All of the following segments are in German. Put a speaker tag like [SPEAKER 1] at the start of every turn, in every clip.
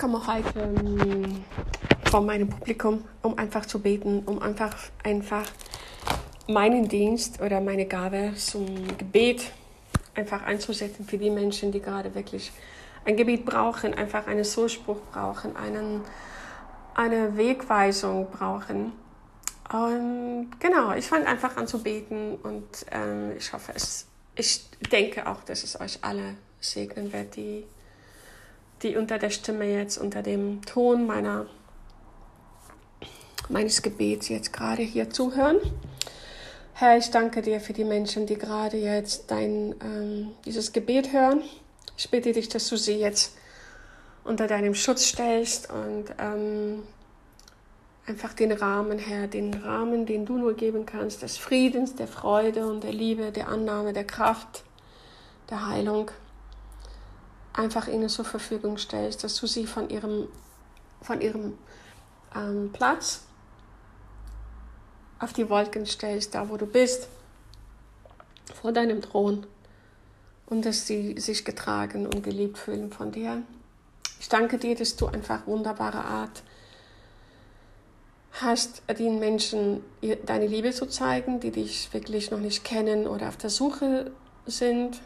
[SPEAKER 1] komme heute ähm, vor meinem Publikum, um einfach zu beten, um einfach, einfach meinen Dienst oder meine Gabe zum Gebet einfach einzusetzen für die Menschen, die gerade wirklich ein Gebet brauchen, einfach einen Zuspruch brauchen, einen, eine Wegweisung brauchen. Und genau, ich fange einfach an zu beten und ähm, ich hoffe, es, ich denke auch, dass es euch alle segnen wird, die, die unter der Stimme jetzt, unter dem Ton meiner, meines Gebets jetzt gerade hier zuhören. Herr, ich danke dir für die Menschen, die gerade jetzt dein, ähm, dieses Gebet hören. Ich bitte dich, dass du sie jetzt unter deinem Schutz stellst und ähm, einfach den Rahmen, Herr, den Rahmen, den du nur geben kannst, des Friedens, der Freude und der Liebe, der Annahme, der Kraft, der Heilung, einfach ihnen zur Verfügung stellst, dass du sie von ihrem, von ihrem ähm, Platz auf die Wolken stellst, da wo du bist, vor deinem Thron, und dass sie sich getragen und geliebt fühlen von dir. Ich danke dir, dass du einfach wunderbare Art hast, den Menschen deine Liebe zu zeigen, die dich wirklich noch nicht kennen oder auf der Suche sind.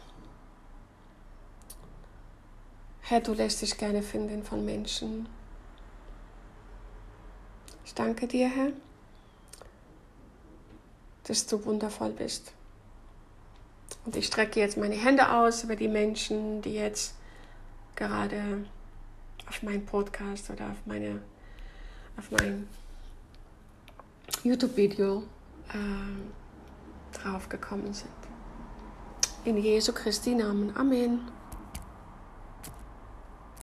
[SPEAKER 1] Herr, du lässt dich gerne finden von Menschen. Ich danke dir, Herr, dass du wundervoll bist. Und ich strecke jetzt meine Hände aus über die Menschen, die jetzt gerade auf meinen Podcast oder auf meine auf mein YouTube-Video äh, draufgekommen sind. In Jesu Christi Namen. Amen.